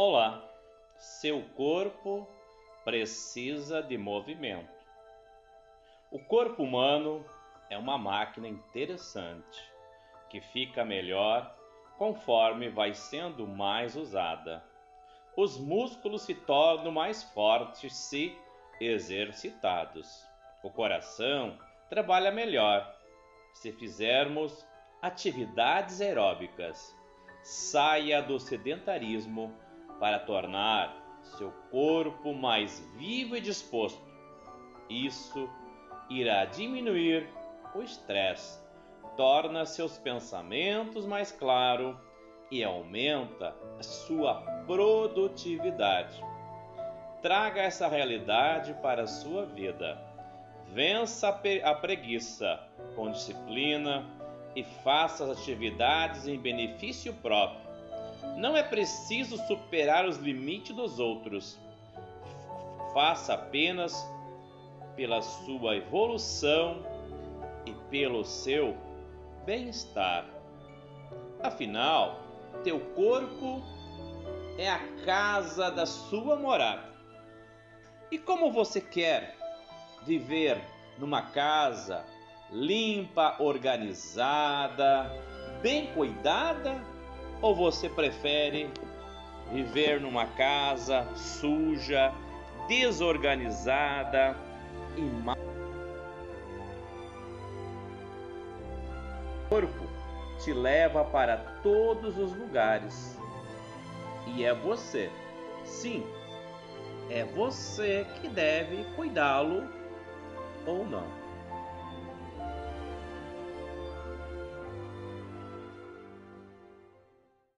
Olá, seu corpo precisa de movimento. O corpo humano é uma máquina interessante que fica melhor conforme vai sendo mais usada. Os músculos se tornam mais fortes se exercitados. O coração trabalha melhor se fizermos atividades aeróbicas. Saia do sedentarismo para tornar seu corpo mais vivo e disposto. Isso irá diminuir o estresse, torna seus pensamentos mais claros e aumenta sua produtividade. Traga essa realidade para a sua vida. Vença a preguiça com disciplina e faça as atividades em benefício próprio não é preciso superar os limites dos outros. Faça apenas pela sua evolução e pelo seu bem-estar. Afinal, teu corpo é a casa da sua morada. E como você quer viver numa casa limpa, organizada, bem cuidada? Ou você prefere viver numa casa suja, desorganizada e mal? O corpo te leva para todos os lugares. E é você, sim, é você que deve cuidá-lo ou não.